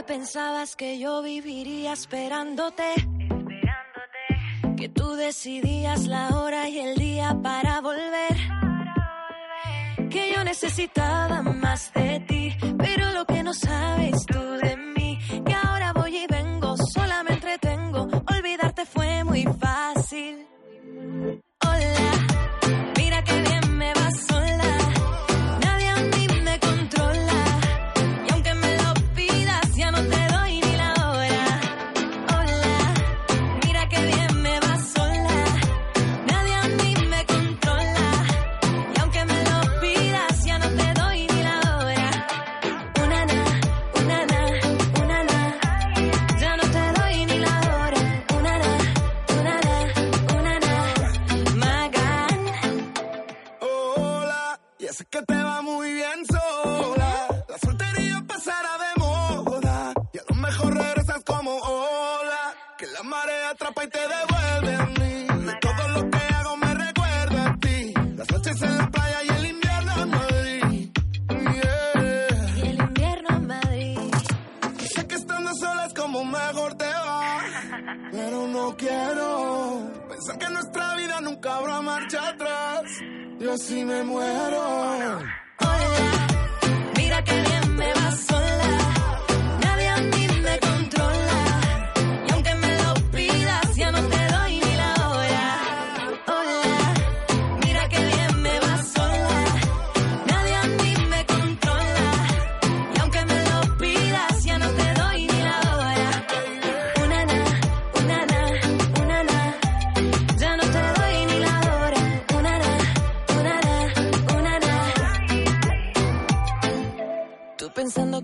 ¿Y tú qué pensabas que yo viviría esperándote? Que tú decidías la hora y el día para volver. Que yo necesitaba más de ti, pero lo que no sabes tú de mí, y te devuelve a mí. Todo lo que hago me recuerda a ti. Las noches en la playa y el invierno en Madrid. Yeah. Y el invierno en Madrid. Sé que estando sola es como mejor te va. Pero no quiero pensar que nuestra vida nunca habrá marcha atrás. Yo sí me muero. Hola, mira que bien me va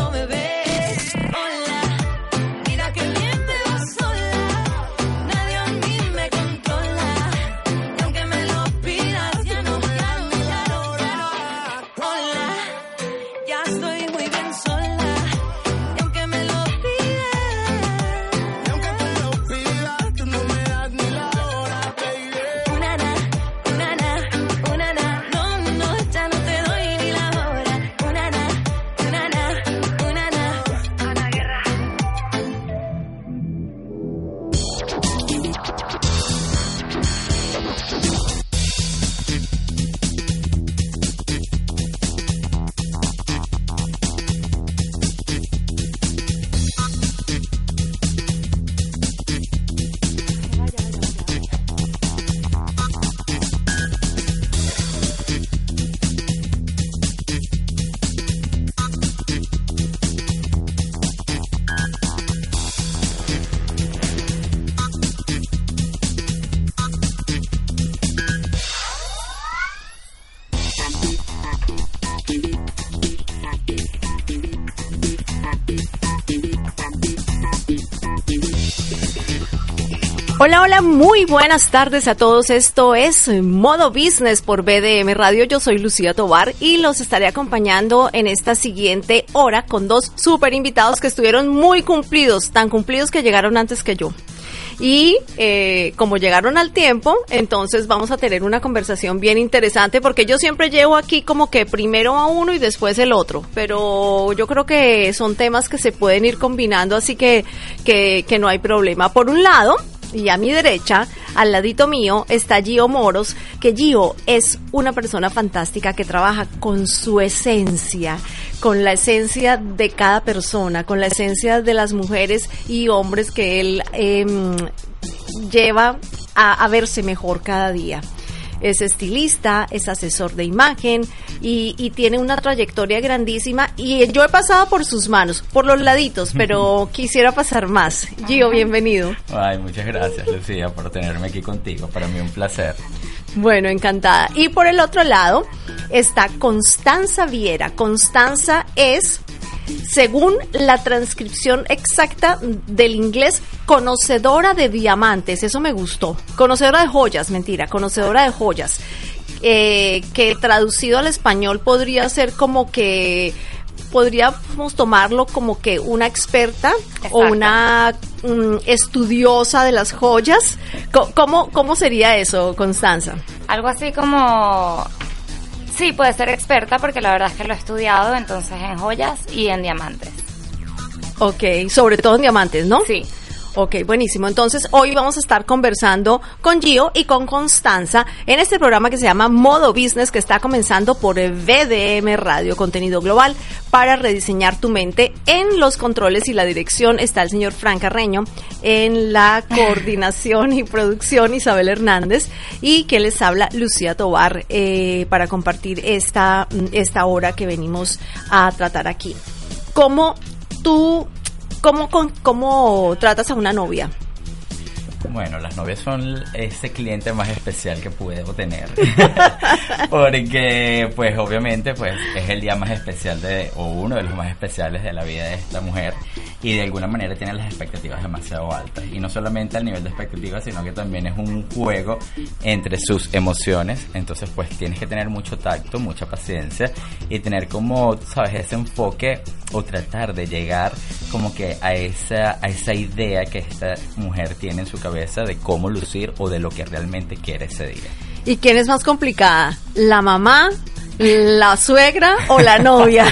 no me ves. Hola, hola, muy buenas tardes a todos. Esto es Modo Business por BDM Radio. Yo soy Lucía Tobar y los estaré acompañando en esta siguiente hora con dos super invitados que estuvieron muy cumplidos, tan cumplidos que llegaron antes que yo. Y eh, como llegaron al tiempo, entonces vamos a tener una conversación bien interesante porque yo siempre llevo aquí como que primero a uno y después el otro, pero yo creo que son temas que se pueden ir combinando, así que, que, que no hay problema. Por un lado, y a mi derecha, al ladito mío, está Gio Moros, que Gio es una persona fantástica que trabaja con su esencia, con la esencia de cada persona, con la esencia de las mujeres y hombres que él em, lleva a verse mejor cada día es estilista, es asesor de imagen y, tiene una trayectoria grandísima y yo he pasado por sus manos, por los laditos, pero quisiera pasar más. Gio, bienvenido. Ay, muchas gracias Lucía por tenerme aquí contigo, para mí un placer. Bueno, encantada. Y por el otro lado está Constanza Viera. Constanza es según la transcripción exacta del inglés, conocedora de diamantes, eso me gustó. Conocedora de joyas, mentira, conocedora de joyas. Eh, que traducido al español podría ser como que podríamos tomarlo como que una experta o una mm, estudiosa de las joyas. ¿Cómo, ¿Cómo sería eso, Constanza? Algo así como Sí, puede ser experta porque la verdad es que lo he estudiado entonces en joyas y en diamantes. Ok, sobre todo en diamantes, ¿no? Sí. Ok, buenísimo. Entonces, hoy vamos a estar conversando con Gio y con Constanza en este programa que se llama Modo Business, que está comenzando por VDM Radio, contenido global, para rediseñar tu mente. En los controles y la dirección está el señor Frank Carreño, en la coordinación y producción Isabel Hernández, y que les habla Lucía Tobar eh, para compartir esta, esta hora que venimos a tratar aquí. ¿Cómo tú ¿Cómo, cómo tratas a una novia? Bueno, las novias son ese cliente más especial que puedo tener. Porque, pues, obviamente, pues, es el día más especial de, o uno de los más especiales de la vida de esta mujer. Y de alguna manera tiene las expectativas demasiado altas. Y no solamente al nivel de expectativas, sino que también es un juego entre sus emociones. Entonces, pues, tienes que tener mucho tacto, mucha paciencia y tener como, sabes, ese enfoque o tratar de llegar como que a esa, a esa idea que esta mujer tiene en su cabeza de cómo lucir o de lo que realmente quiere ese día. ¿Y quién es más complicada? ¿La mamá, la suegra o la novia?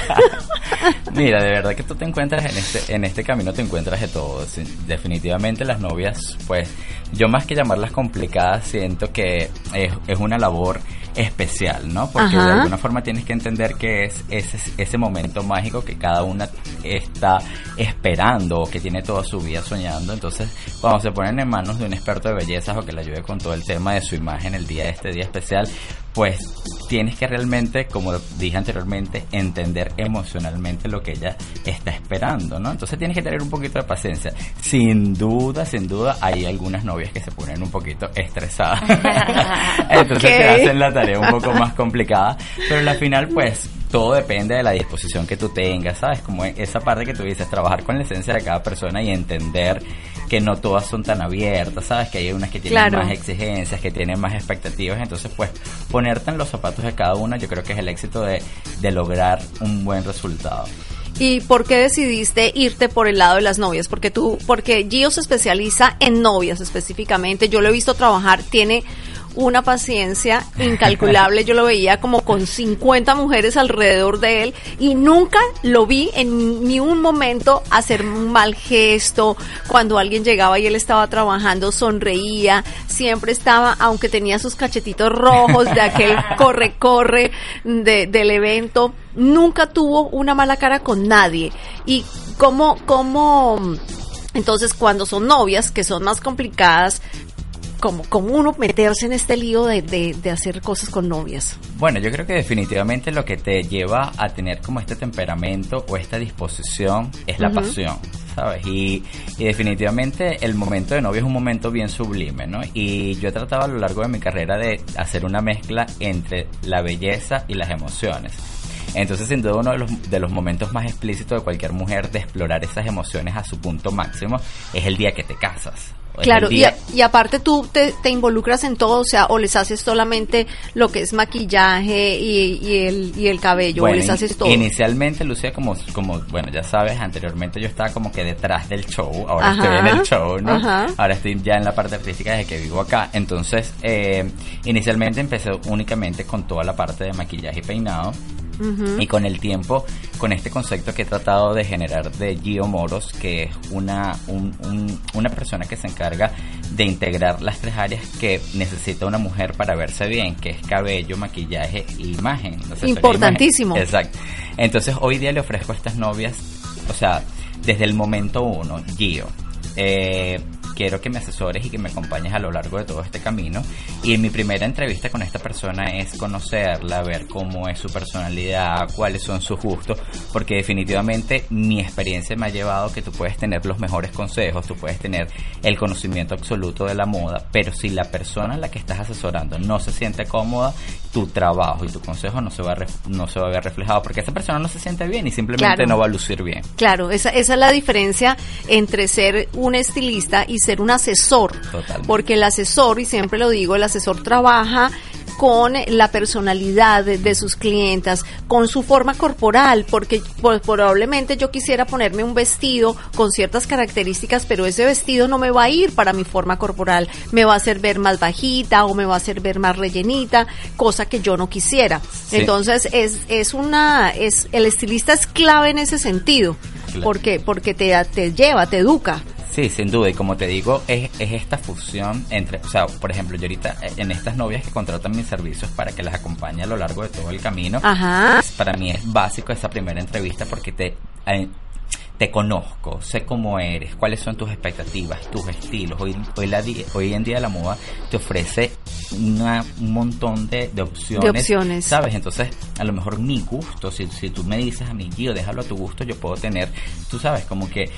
Mira, de verdad que tú te encuentras en este, en este camino, te encuentras de todo. Definitivamente las novias, pues yo más que llamarlas complicadas, siento que es, es una labor especial, ¿no? Porque de alguna forma tienes que entender que es ese, ese momento mágico que cada una está esperando o que tiene toda su vida soñando. Entonces, cuando se ponen en manos de un experto de bellezas o que le ayude con todo el tema de su imagen el día de este día especial, pues tienes que realmente, como dije anteriormente, entender emocionalmente lo que ella está esperando, ¿no? Entonces tienes que tener un poquito de paciencia. Sin duda, sin duda, hay algunas novias que se ponen un poquito estresadas. Entonces te hacen la tarea un poco más complicada. Pero al final, pues, todo depende de la disposición que tú tengas, ¿sabes? Como esa parte que tú dices, trabajar con la esencia de cada persona y entender que no todas son tan abiertas, ¿sabes? Que hay unas que tienen más exigencias, que tienen más expectativas, entonces pues ponerte en los zapatos de cada una yo creo que es el éxito de, de lograr un buen resultado. ¿Y por qué decidiste irte por el lado de las novias? Porque tú, porque Gio se especializa en novias específicamente. Yo lo he visto trabajar, tiene una paciencia incalculable. Yo lo veía como con 50 mujeres alrededor de él y nunca lo vi en ni un momento hacer un mal gesto. Cuando alguien llegaba y él estaba trabajando, sonreía. Siempre estaba, aunque tenía sus cachetitos rojos de aquel corre-corre del evento, nunca tuvo una mala cara con nadie. Y como, como, entonces, cuando son novias, que son más complicadas, como, como uno meterse en este lío de, de, hacer cosas con novias? Bueno, yo creo que definitivamente lo que te lleva a tener como este temperamento o esta disposición es la pasión, ¿sabes? Y, y, definitivamente el momento de novio es un momento bien sublime, ¿no? Y yo he tratado a lo largo de mi carrera de hacer una mezcla entre la belleza y las emociones. Entonces, sin duda, uno de los, de los momentos más explícitos de cualquier mujer de explorar esas emociones a su punto máximo es el día que te casas. Claro, y, a- y aparte tú te, te involucras en todo, o sea, o les haces solamente lo que es maquillaje y, y el, y el cabello, o les haces todo. Inicialmente, Lucía, como, como, bueno, ya sabes, anteriormente yo estaba como que detrás del show, ahora Ajá, estoy en el show, ¿no? ajá. Ahora estoy ya en la parte artística desde que vivo acá. Entonces, eh, inicialmente empecé únicamente con toda la parte de maquillaje y peinado. Y con el tiempo, con este concepto que he tratado de generar de Gio Moros, que es una, un- un- una persona que se encarga de integrar las tres áreas que necesita una mujer para verse bien, que es cabello, maquillaje e imagen. Importantísimo. imagen. Exacto. Entonces hoy día le ofrezco a estas novias, o sea, desde el momento uno, Gio, eh, quiero que me asesores y que me acompañes a lo largo de todo este camino. Y mi primera entrevista con esta persona es conocerla, ver cómo es su personalidad, cuáles son sus gustos, porque definitivamente mi experiencia me ha llevado que tú puedes tener los mejores consejos, tú puedes tener el conocimiento absoluto de la moda, pero si la persona a la que estás asesorando no se siente cómoda, tu trabajo y tu consejo no se va a, ref- no se va a ver reflejado, porque esa persona no se siente bien y simplemente Claro. no va a lucir bien. Claro, esa, esa es la diferencia entre ser un estilista y ser un asesor. Totalmente. Porque el asesor, y siempre lo digo, el asesor trabaja con la personalidad de, de sus clientas, con su forma corporal, porque pues, probablemente yo quisiera ponerme un vestido con ciertas características, pero ese vestido no me va a ir para mi forma corporal, me va a hacer ver más bajita o me va a hacer ver más rellenita, cosa que yo no quisiera. Sí. Entonces es, es una, es, el estilista es clave en ese sentido, Claro. porque, porque te, te lleva, te educa. Sí, sin duda, y como te digo, es, es esta fusión entre, o sea, por ejemplo, yo ahorita eh, en estas novias que contratan mis servicios para que las acompañe a lo largo de todo el camino, Ajá. para mí es básico esa primera entrevista porque te, eh, te conozco, sé cómo eres, cuáles son tus expectativas, tus estilos. Hoy, hoy, la di- hoy en día la moda te ofrece una- un montón de, de opciones. De opciones. ¿Sabes? Entonces, a lo mejor mi gusto, si, si tú me dices a mí, Gio, déjalo a tu gusto, yo puedo tener, tú sabes, como que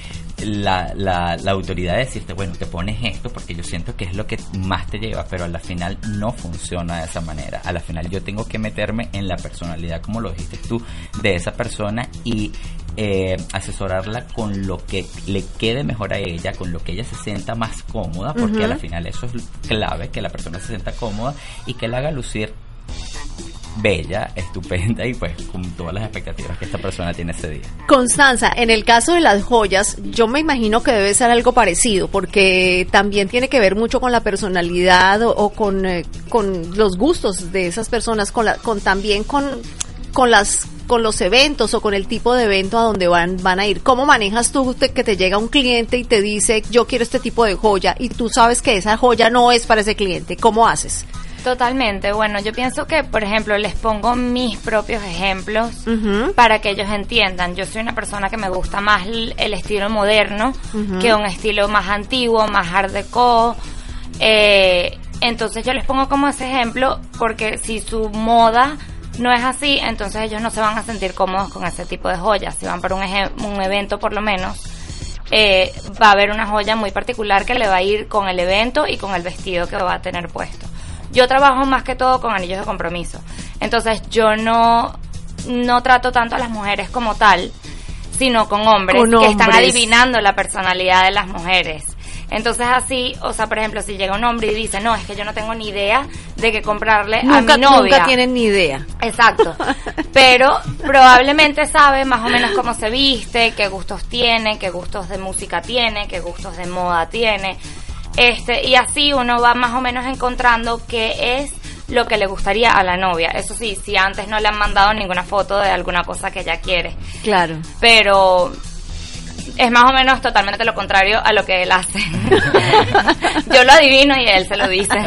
la, la, la autoridad de decirte, bueno, te pones esto porque yo siento que es lo que más te lleva, pero a la final no funciona de esa manera. A la final yo tengo que meterme en la personalidad, como lo dijiste tú, de esa persona y eh, asesorarla con lo que le quede mejor a ella, con lo que ella se sienta más cómoda, porque a la final eso es clave, que la persona se sienta cómoda y que la haga lucir bella, estupenda y pues con todas las expectativas que esta persona tiene ese día. Constanza, en el caso de las joyas, yo me imagino que debe ser algo parecido, porque también tiene que ver mucho con la personalidad o, o con, eh, con los gustos de esas personas, con, la, con también con, con las con los eventos o con el tipo de evento a donde van, van a ir. ¿Cómo manejas tú te- que te llega un cliente y te dice, yo quiero este tipo de joya y tú sabes que esa joya no es para ese cliente? ¿Cómo haces? Totalmente. Bueno, yo pienso que, por ejemplo, les pongo mis propios ejemplos Ujú. para que ellos entiendan. Yo soy una persona que me gusta más el estilo moderno que un estilo más antiguo, más art deco. Eh, entonces yo les pongo como ese ejemplo porque si su moda no es así, entonces ellos no se van a sentir cómodos con ese tipo de joyas. Si van para un, un evento por lo menos, eh, va a haber una joya muy particular que le va a ir con el evento y con el vestido que va a tener puesto. Yo trabajo más que todo con anillos de compromiso. Entonces yo no, no trato tanto a las mujeres como tal, sino con hombres Con que están hombres. adivinando la personalidad de las mujeres. Entonces así, o sea, por ejemplo, si llega un hombre y dice, no, es que yo no tengo ni idea de qué comprarle Nunca, a mi novia. nunca tienen ni idea. Exacto. Pero probablemente sabe más o menos cómo se viste, qué gustos tiene, qué gustos de música tiene, qué gustos de moda tiene. Este, y así uno va más o menos encontrando qué es lo que le gustaría a la novia. Eso sí, si antes no le han mandado ninguna foto de alguna cosa que ella quiere. Claro. Pero es más o menos totalmente lo contrario a lo que él hace. Yo lo adivino y él se lo dice.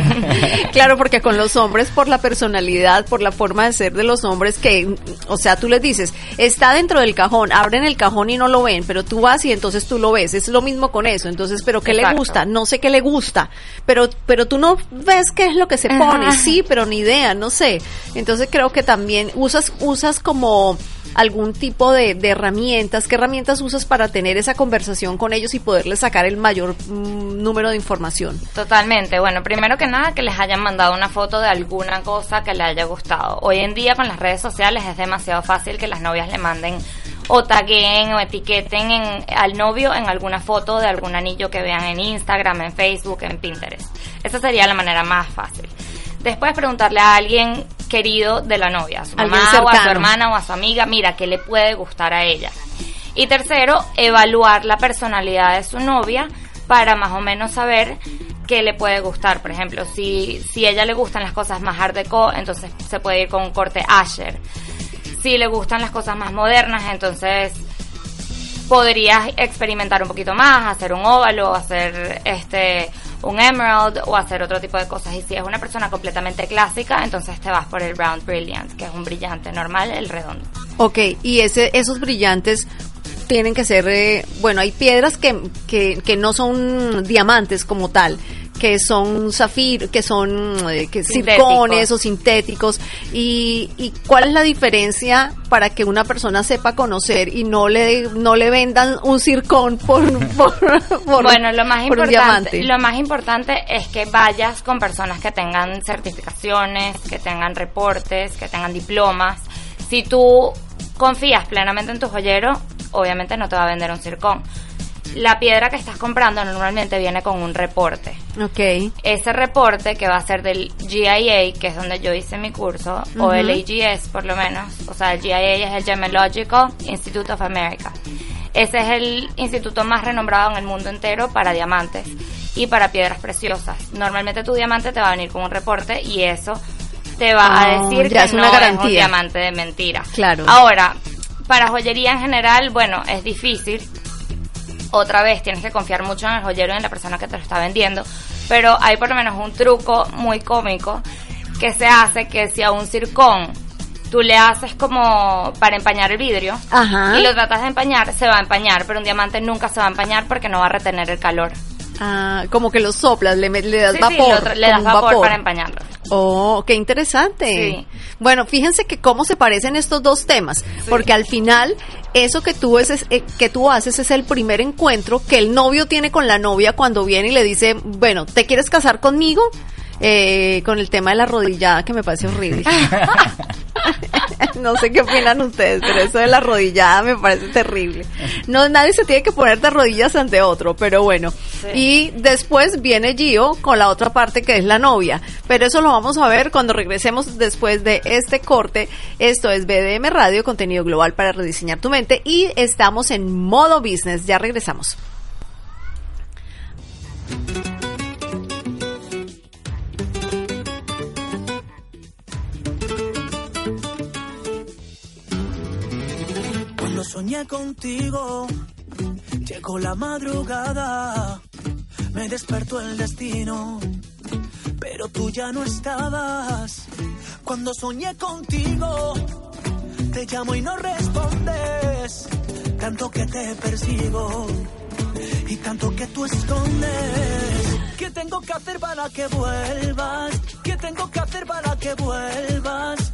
Claro, porque con los hombres, por la personalidad, por la forma de ser de los hombres, que, o sea, tú les dices, está dentro del cajón, abren el cajón y no lo ven, pero tú vas y entonces tú lo ves. Es lo mismo con eso. Entonces, ¿pero qué le gusta? No sé qué le gusta, pero, pero tú no ves qué es lo que se Ajá. pone. Sí, pero ni idea, no sé. Entonces creo que también usas, usas como algún tipo de, de herramientas, qué herramientas usas para tener esa conversación con ellos y poderles sacar el mayor mm, número de información. Totalmente. Bueno, primero que nada, que les hayan mandado una foto de alguna cosa que les haya gustado. Hoy en día con las redes sociales es demasiado fácil que las novias le manden o taguen o etiqueten en, al novio en alguna foto de algún anillo que vean en Instagram, en Facebook, en Pinterest. Esa sería la manera más fácil. Después preguntarle a alguien querido de la novia, a su mamá o a su hermana o a su amiga, mira, ¿qué le puede gustar a ella? Y tercero, evaluar la personalidad de su novia para más o menos saber qué le puede gustar. Por ejemplo, si, si a ella le gustan las cosas más deco, entonces se puede ir con un corte Asher. Si le gustan las cosas más modernas, entonces podrías experimentar un poquito más, hacer un óvalo, hacer este un emerald o hacer otro tipo de cosas. Y si es una persona completamente clásica, entonces te vas por el round brilliant, que es un brillante normal, el redondo. Ok, y ese, esos brillantes tienen que ser, eh, bueno, hay piedras que, que, que no son diamantes como tal, que son zafir, que son eh, que circones o sintéticos. Y, ¿Y cuál es la diferencia para que una persona sepa conocer y no le, no le vendan un circón por, por, por- bueno, lo más por importante, lo más importante es que vayas con personas que tengan certificaciones, que tengan reportes, que tengan diplomas. Si tú confías plenamente en tu joyero, obviamente no te va a vender un circón. La piedra que estás comprando normalmente viene con un reporte. Ok. Ese reporte que va a ser del GIA, que es donde yo hice mi curso, o el AGS por lo menos, o sea, el GIA es el Gemological Institute of America. Ese es el instituto más renombrado en el mundo entero para diamantes y para piedras preciosas. Normalmente tu diamante te va a venir con un reporte y eso te va a Oh, decir que es una no es un garantía. diamante de mentira. Claro. Ahora, para joyería en general, bueno, es difícil otra vez tienes que confiar mucho en el joyero y en la persona que te lo está vendiendo, pero hay por lo menos un truco muy cómico que se hace que si a un circón tú le haces como para empañar el vidrio Ajá. y lo tratas de empañar, se va a empañar, pero un diamante nunca se va a empañar porque no va a retener el calor. Ah, como que lo soplas, le, das Sí, sí, vapor. lo le das vapor, para empañarlo. Oh, qué interesante. Sí. Bueno, fíjense que cómo se parecen estos dos temas, porque al final eso que tú haces, eh, que tú haces es el primer encuentro que el novio tiene con la novia cuando viene y le dice, bueno, ¿te quieres casar conmigo? Eh, con el tema de la rodillada que me parece horrible. no sé qué opinan ustedes, pero eso de la rodillada me parece terrible. No, nadie se tiene que poner de rodillas ante otro, pero bueno. Y después viene Gio con la otra parte que es la novia. Pero eso lo vamos a ver cuando regresemos después de este corte. Esto es BDM Radio, contenido global para rediseñar tu mente. Y estamos en modo business. Ya regresamos. Soñé contigo, llegó la madrugada, me despertó el destino, pero tú ya no estabas. Cuando soñé contigo, te llamo y no respondes, tanto que te persigo y tanto que tú escondes. ¿Qué tengo que hacer para que vuelvas? ¿Qué tengo que hacer para que vuelvas?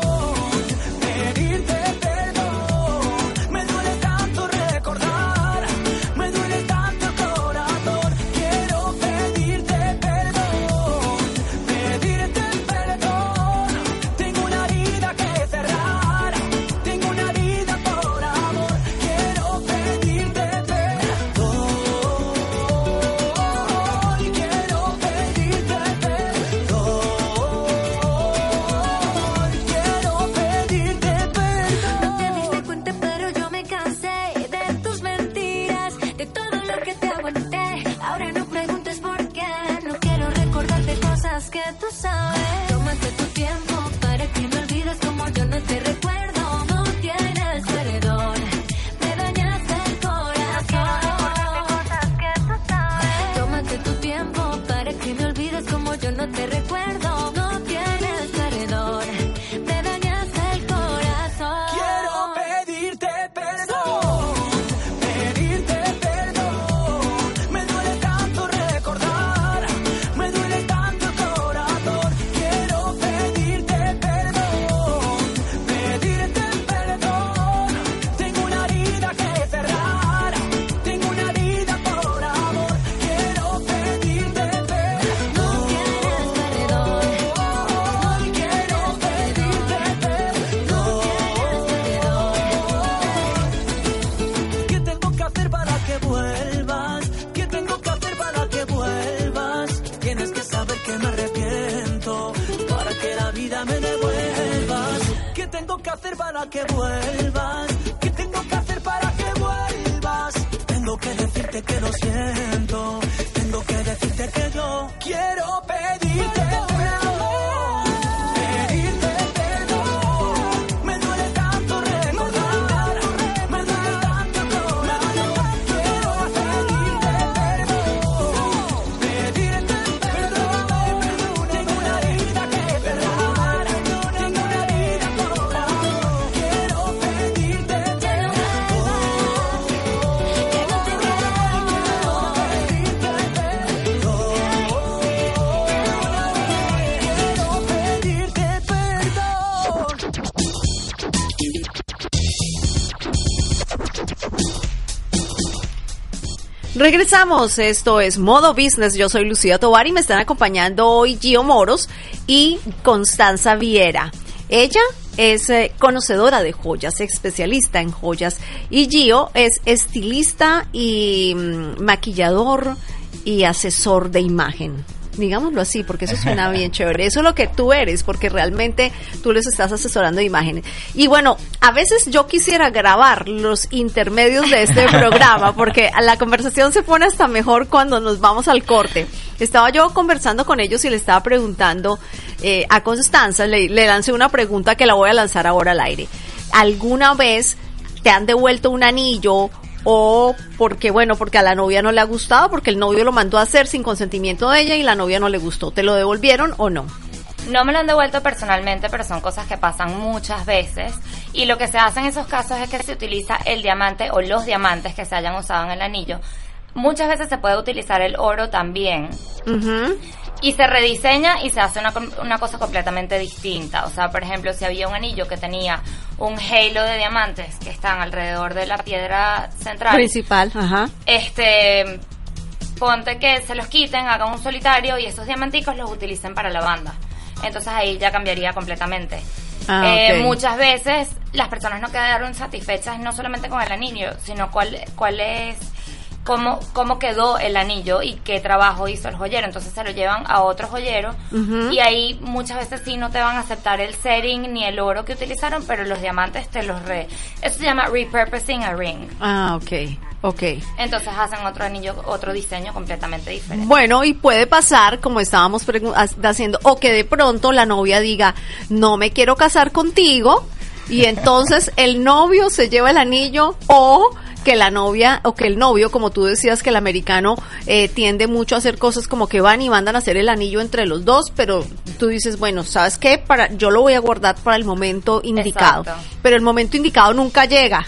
Regresamos, esto es Modo Business, yo soy Lucía Tobar y me están acompañando hoy Gio Moros y Constanza Viera. Ella es eh, conocedora de joyas, especialista en joyas y Gio es estilista y mm, maquillador y asesor de imagen. Digámoslo así, porque eso suena bien chévere. Eso es lo que tú eres, porque realmente tú les estás asesorando de imágenes. Y bueno, a veces yo quisiera grabar los intermedios de este programa, porque la conversación se pone hasta mejor cuando nos vamos al corte. Estaba yo conversando con ellos y le estaba preguntando eh, a Constanza, le, le lancé una pregunta que la voy a lanzar ahora al aire. ¿Alguna vez te han devuelto un anillo o porque bueno, porque a la novia no le ha gustado, porque el novio lo mandó a hacer sin consentimiento de ella y la novia no le gustó. ¿Te lo devolvieron o no? No me lo han devuelto personalmente, pero son cosas que pasan muchas veces. Y lo que se hace en esos casos es que se utiliza el diamante o los diamantes que se hayan usado en el anillo. Muchas veces se puede utilizar el oro también. Y se rediseña y se hace una, una cosa completamente distinta. O sea, por ejemplo, si había un anillo que tenía un halo de diamantes que están alrededor de la piedra central, Principal, ajá. este ponte que se los quiten, hagan un solitario y esos diamanticos los utilicen para la banda. Entonces ahí ya cambiaría completamente. Ah, Eh. Muchas veces las personas no quedaron satisfechas no solamente con el anillo, sino cuál, cuál es, cómo, cómo quedó el anillo y qué trabajo hizo el joyero. Entonces se lo llevan a otro joyero y ahí muchas veces sí no te van a aceptar el setting ni el oro que utilizaron, pero los diamantes te los re... Eso se llama repurposing a ring. Ah, ok, ok. Entonces hacen otro anillo, otro diseño completamente diferente. Bueno, y puede pasar, como estábamos haciendo, o que de pronto la novia diga, no me quiero casar contigo, y entonces el novio se lleva el anillo, o que la novia, o que el novio, como tú decías, que el americano eh, tiende mucho a hacer cosas como que van y mandan a hacer el anillo entre los dos, pero tú dices, bueno, ¿sabes qué? Para, yo lo voy a guardar para el momento indicado. Exacto. Pero el momento indicado nunca llega.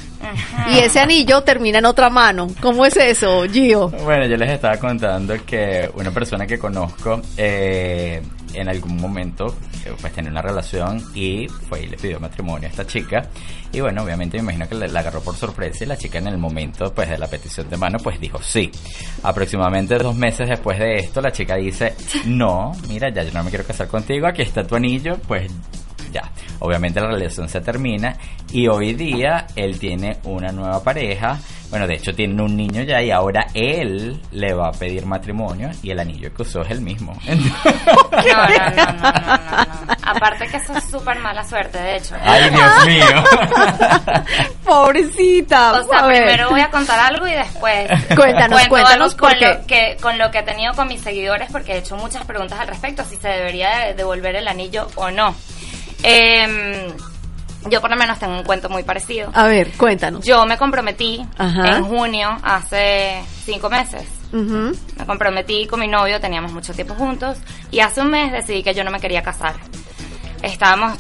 Y ese anillo termina en otra mano. ¿Cómo es eso, Gio? Bueno, yo les estaba contando que una persona que conozco eh, en algún momento eh, pues tenía una relación y fue y le pidió matrimonio a esta chica y bueno, obviamente me imagino que la, agarró por sorpresa y la chica en el momento pues de la petición de mano pues dijo sí. Aproximadamente dos meses después de esto la chica dice no, mira ya yo no me quiero casar contigo, aquí está tu anillo, pues ya. Obviamente la relación se termina y hoy día él tiene una nueva pareja. Bueno, de hecho tienen un niño ya y ahora él le va a pedir matrimonio y el anillo que usó es el mismo. No, no, no, no, no, no, no. Aparte que eso es súper mala suerte, de hecho. Ay, Dios mío. Pobrecita. O sea, a ver. primero voy a contar algo y después Cuéntanos, cuento cuéntanos con lo que con lo que he tenido con mis seguidores porque he hecho muchas preguntas al respecto si se debería de- devolver el anillo o no. Em, yo por lo menos tengo un cuento muy parecido. A ver, cuéntanos. Yo me comprometí Ajá. en junio hace cinco meses. Me comprometí con mi novio, teníamos mucho tiempo juntos y hace un mes decidí que yo no me quería casar. Estábamos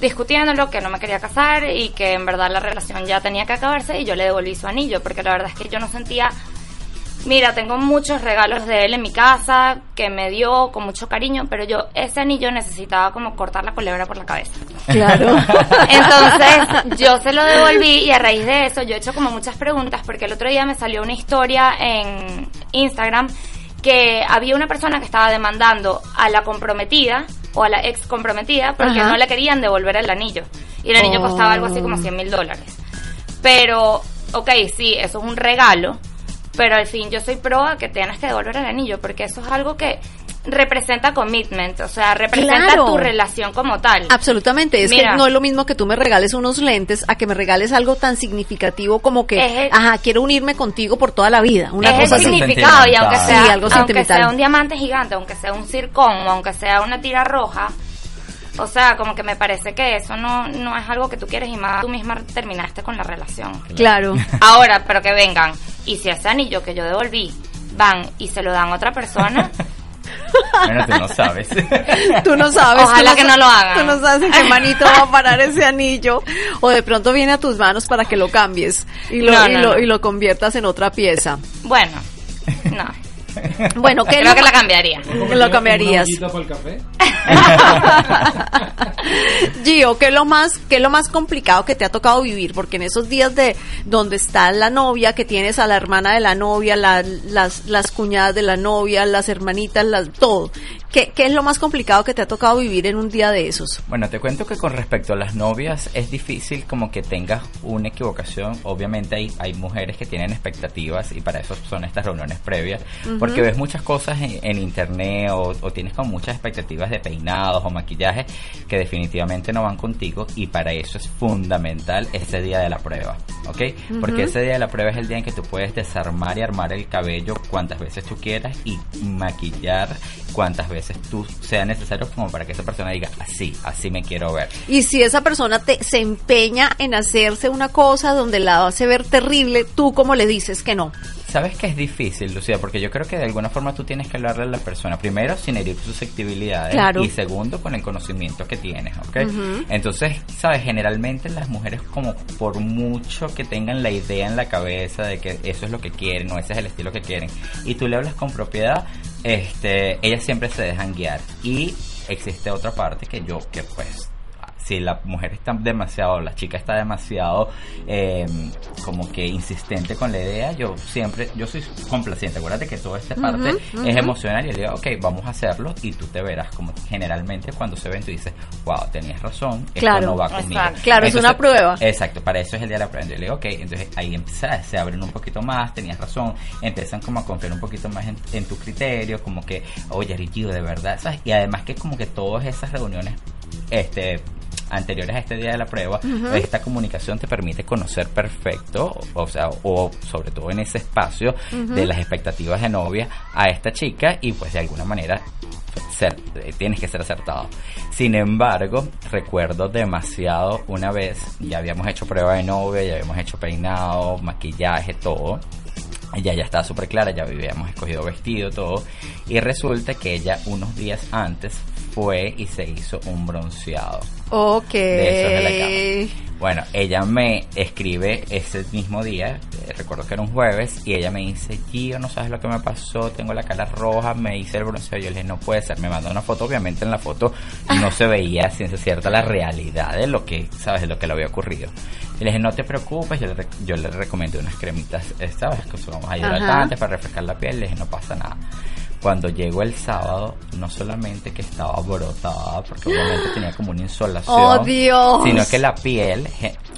discutiéndolo, que no me quería casar y que en verdad la relación ya tenía que acabarse y yo le devolví su anillo porque la verdad es que yo no sentía... Mira, tengo muchos regalos de él en mi casa que me dio con mucho cariño, pero yo ese anillo necesitaba como cortar la culebra por la cabeza. Claro. Entonces, yo se lo devolví y a raíz de eso yo he hecho como muchas preguntas porque el otro día me salió una historia en Instagram que había una persona que estaba demandando a la comprometida o a la ex comprometida porque Ajá. no le querían devolver el anillo. Y el anillo Oh. costaba algo así como 100 mil dólares. Pero, ok, sí, eso es un regalo, pero al fin yo soy pro a que tienes que devolver el anillo porque eso es algo que representa commitment, o sea, representa Claro. tu relación como tal. Absolutamente, es Mira. que no es lo mismo que tú me regales unos lentes a que me regales algo tan significativo como que, el- ajá, quiero unirme contigo por toda la vida, una es cosa el significado y aunque sea, Sí, algo aunque sentimental. sea un diamante gigante, aunque sea un circón, aunque sea una tira roja, o sea, como que me parece que eso no, no es algo que tú quieres y más tú misma terminaste con la relación. Claro. Ahora, pero que vengan, y si ese anillo que yo devolví van y se lo dan a otra persona, Bueno, tú no sabes. Tú no sabes. Ojalá tú que no lo hagan. Tú no sabes en qué manito va a parar ese anillo. O de pronto viene a tus manos para que lo cambies y lo, No, y no, lo, no. y lo conviertas en otra pieza. bueno, no. Bueno, ¿qué es Creo lo que la cambiaría. Lo cambiarías. ¿Una ollita para el café? Gio, ¿qué es lo más, qué es lo más complicado que te ha tocado vivir? Porque en esos días de donde está la novia, que tienes a la hermana de la novia, la- las, las cuñadas de la novia, las hermanitas, las, todo. ¿Qué, ¿Qué es lo más complicado que te ha tocado vivir en un día de esos? Bueno, te cuento que con respecto a las novias es difícil como que tengas una equivocación. Obviamente hay, hay mujeres que tienen expectativas y para eso son estas reuniones previas. Porque ves muchas cosas en, en internet o, o tienes como muchas expectativas de peinados o maquillaje que definitivamente no van contigo y para eso es fundamental ese día de la prueba. ¿Ok? Porque ese día de la prueba es el día en que tú puedes desarmar y armar el cabello cuantas veces tú quieras y maquillar cuantas veces tú sea necesario como para que esa persona diga así, así me quiero ver. Y si esa persona te, se empeña en hacerse una cosa donde la hace ver terrible, tú como le dices que no. Sabes que es difícil, Lucía, porque yo creo que de alguna forma tú tienes que hablarle a la persona, primero sin herir susceptibilidades Claro. y segundo con el conocimiento que tienes, ¿ok? Entonces, sabes, generalmente las mujeres como por mucho que tengan la idea en la cabeza de que eso es lo que quieren o ese es el estilo que quieren y tú le hablas con propiedad, este, ellas siempre se dejan guiar y existe otra parte que yo, que pues si la mujer está demasiado, la chica está demasiado eh, como que insistente con la idea, yo siempre, yo soy complaciente, acuérdate que toda esta parte es emocional y le digo, ok, vamos a hacerlo y tú te verás como generalmente cuando se ven tú dices, wow, tenías razón, esto Claro. no va conmigo. Exacto. Claro, es una prueba. Exacto, para eso es el día de la prueba. Yo le digo, ok, entonces ahí empieza, se abren un poquito más, tenías razón, empiezan como a confiar un poquito más en, en tu criterio, como que, oye, Ricky, de verdad, ¿sabes? Y además que como que todas esas reuniones, este anteriores a este día de la prueba, esta comunicación te permite conocer perfecto, o sea, o sobre todo en ese espacio de las expectativas de novia a esta chica y pues de alguna manera ser, tienes que ser acertado. Sin embargo, recuerdo demasiado una vez, ya habíamos hecho prueba de novia, ya habíamos hecho peinado, maquillaje, todo. Ella ya estaba súper clara, ya habíamos escogido vestido, todo. Y resulta que ella unos días antes fue y se hizo un bronceado. Ok. De esos de la. Bueno, ella me escribe ese mismo día, eh, recuerdo que era un jueves, y ella me dice, Gio, no sabes lo que me pasó, tengo la cara roja, me hice el bronceado, yo le dije, no puede ser, me mandó una foto, obviamente en la foto no se veía a ciencia cierta la realidad de lo que, sabes, de lo que le había ocurrido. Y le dije, no te preocupes, yo le, yo le recomendé unas cremitas, eh, sabes, que son hidratantes para refrescar la piel, le dije, no pasa nada. Cuando llegó el sábado, no solamente que estaba brotada, porque obviamente tenía como una insolación, Oh, Dios. sino que la piel,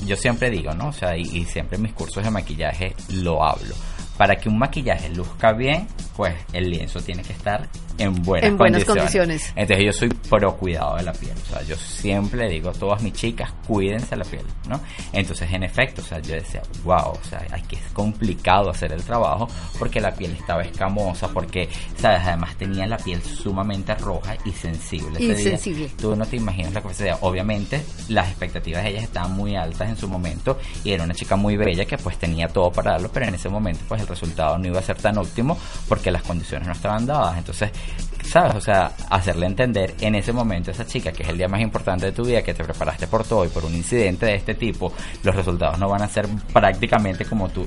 yo siempre digo, ¿no? O sea, y, y siempre en mis cursos de maquillaje lo hablo. Para que un maquillaje luzca bien, pues el lienzo tiene que estar en buenas, En buenas condiciones. Entonces yo soy pro cuidado de la piel. O sea, yo siempre digo a todas mis chicas, cuídense la piel, ¿no? Entonces, en efecto, o sea, yo decía, wow, o sea, ay, que es complicado hacer el trabajo porque la piel estaba escamosa, porque, ¿sabes? Además tenía la piel sumamente roja y sensible. Y ese día. sensible. Tú no te imaginas que sea. Obviamente, las expectativas de ellas estaban muy altas en su momento y era una chica muy bella que pues tenía todo para darlo, pero en ese momento pues el resultado no iba a ser tan óptimo porque las condiciones no estaban dadas. Entonces, ¿sabes? O sea, hacerle entender en ese momento a esa chica que es el día más importante de tu vida, que te preparaste por todo y por un incidente de este tipo, los resultados no van a ser prácticamente como tú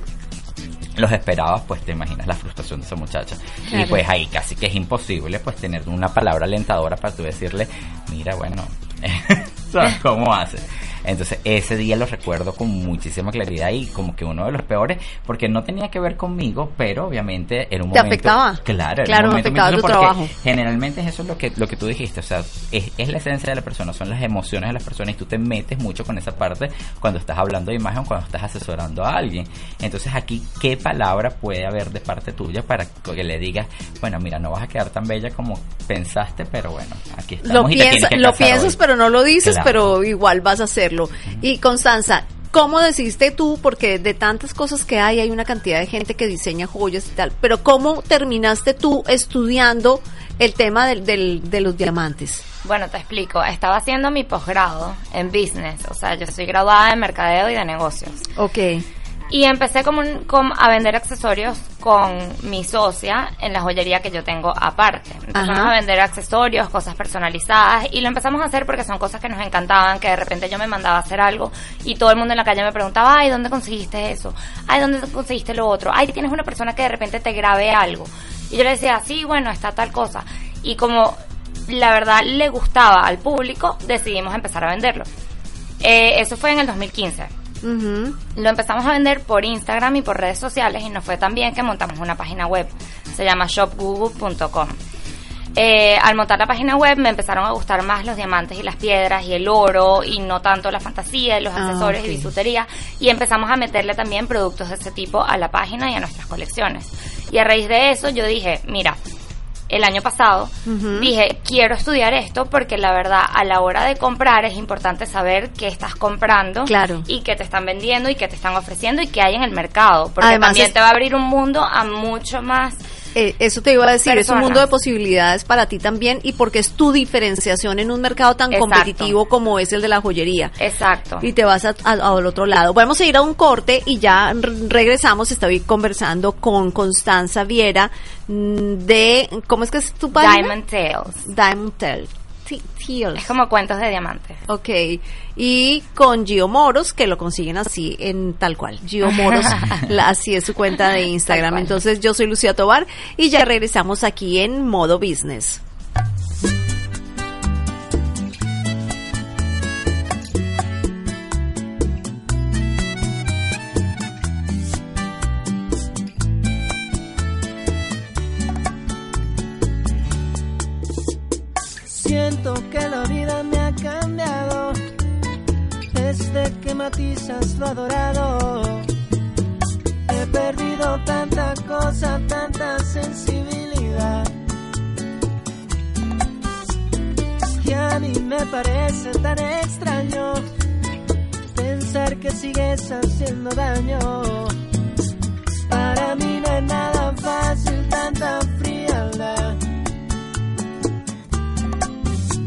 los esperabas, pues te imaginas la frustración de esa muchacha. Y pues ahí casi que es imposible pues tener una palabra alentadora para tú decirle, mira, bueno, ¿sabes cómo haces? Entonces ese día lo recuerdo con muchísima claridad y como que uno de los peores, porque no tenía que ver conmigo, pero obviamente era un ¿Te momento... afectaba? Claro, era un Claro, momento afectaba tu trabajo. Generalmente es eso lo que, lo que tú dijiste, o sea, es, es la esencia de la persona, son las emociones de las personas y tú te metes mucho con esa parte cuando estás hablando de imagen, cuando estás asesorando a alguien. Entonces aquí, ¿qué palabra puede haber de parte tuya para que le digas, bueno, mira, no vas a quedar tan bella como pensaste, pero bueno, aquí estamos Lo, y piensa, lo piensas, hoy". pero no lo dices, Claro. pero igual vas a hacerlo. Y Constanza, ¿cómo decidiste tú? Porque de tantas cosas que hay, hay una cantidad de gente que diseña joyas y tal, pero ¿cómo terminaste tú estudiando el tema del, del- de los diamantes? Bueno, te explico. Estaba haciendo mi posgrado en business. O sea, yo soy graduada en mercadeo y de negocios. Ok. Y empecé como un- com- a vender accesorios con mi socia en la joyería que yo tengo aparte. Empezamos Ajá. a vender accesorios, cosas personalizadas y lo empezamos a hacer porque son cosas que nos encantaban, que de repente yo me mandaba a hacer algo y todo el mundo en la calle me preguntaba, ay, ¿dónde conseguiste eso? Ay, ¿dónde conseguiste lo otro? Ay, tienes una persona que de repente te grabe algo. Y yo le decía, sí, bueno, está tal cosa. Y como la verdad le gustaba al público, decidimos empezar a venderlo. Eh, eso fue en el 2015. Lo empezamos a vender por Instagram y por redes sociales y nos fue tan bien que montamos una página web. Se llama shopgoogle.com. Eh, al montar la página web me empezaron a gustar más los diamantes y las piedras y el oro y no tanto la fantasía y los Ah, accesorios y bisutería y empezamos a meterle también productos de ese tipo a la página y a nuestras colecciones. Y a raíz de eso yo dije, mira, el año pasado dije, quiero estudiar esto porque la verdad a la hora de comprar es importante saber qué estás comprando Claro. y qué te están vendiendo y qué te están ofreciendo y qué hay en el mercado. Porque Además también es- te va a abrir un mundo a mucho más. Eh, eso te iba a decir, es un mundo de posibilidades para ti también y porque es tu diferenciación en un mercado tan Exacto. competitivo como es el de la joyería. Exacto. Y te vas a- a- al otro lado. Vamos a ir a un corte y ya regresamos. Estoy conversando con Constanza Viera mm, de, ¿cómo es que es tu página? Diamond Tales. Diamond Tale. Es como cuentos de diamantes. Ok. Y con Gio Moros, que lo consiguen así en tal cual. Gio Moros, la- así es su cuenta de Instagram. Entonces yo soy Lucía Tobar y ya regresamos aquí en modo business. Siento que la vida me ha cambiado desde que matizas lo adorado. He perdido tanta cosa, tanta sensibilidad. Y a mí me parece tan extraño pensar que sigues haciendo daño. Para mí no es nada fácil tanta frialdad.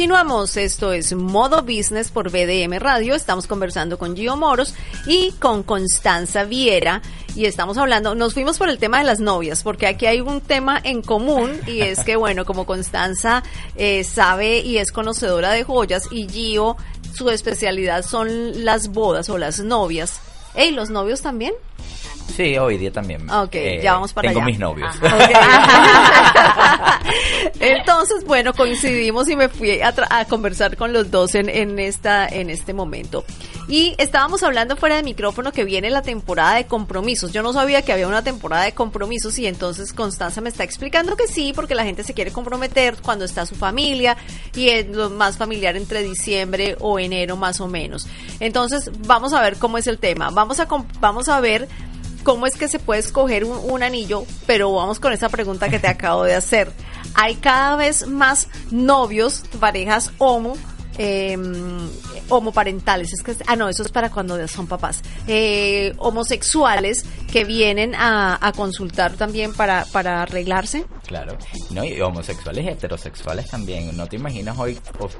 Continuamos, esto es Modo Business por BDM Radio. Estamos conversando con Gio Moros y con Constanza Viera y estamos hablando, nos fuimos por el tema de las novias, porque aquí hay un tema en común y es que, bueno, como Constanza eh, sabe y es conocedora de joyas y Gio, su especialidad son las bodas o las novias. ¿Ey, los novios también? Sí, hoy día también. Ok, Eh, ya vamos para tengo allá. mis novios. Ok. Entonces, bueno, coincidimos y me fui a, tra- a conversar con los dos en, en, esta, en este momento. Y estábamos hablando fuera de micrófono que viene la temporada de compromisos. Yo no sabía que había una temporada de compromisos y entonces Constanza me está explicando que sí, porque la gente se quiere comprometer cuando está su familia y es lo más familiar entre diciembre o enero más o menos. Entonces, vamos a ver cómo es el tema. Vamos a, vamos a ver cómo es que se puede escoger un, un anillo, pero vamos con esa pregunta que te acabo de hacer. Hay cada vez más novios, parejas homo, eh, homoparentales, es que, ah no, eso es para cuando son papás, eh, homosexuales que vienen a, a consultar también para, para arreglarse. Claro, no, y homosexuales y heterosexuales también. No te imaginas hoy,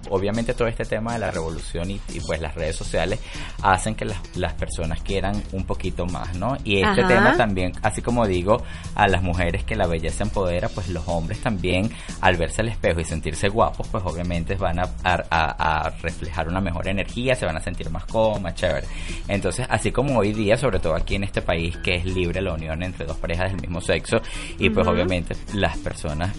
obviamente todo este tema de la revolución y, y, pues las redes sociales hacen que las, las personas quieran un poquito más, ¿no? Y este Ajá. tema también, así como digo a las mujeres que la belleza empodera, pues los hombres también al verse al espejo y sentirse guapos, pues obviamente van a, a- a- a reflejar una mejor energía, se van a sentir más cómodos, más chévere. Entonces, así como hoy día, sobre todo aquí en este país, que es libre la unión entre dos parejas del mismo sexo, y pues obviamente las personas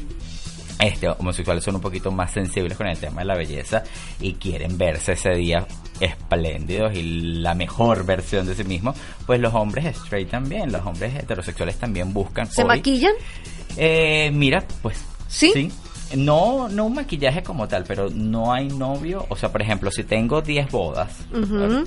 este, homosexuales son un poquito más sensibles con el tema de la belleza y quieren verse ese día espléndidos y la mejor versión de sí mismos, pues los hombres straight también, los hombres heterosexuales también buscan. ¿Se hoy- maquillan? Eh, mira, pues ¿Sí? No, no un maquillaje como tal, pero no hay novio. O sea, por ejemplo, si tengo 10 bodas,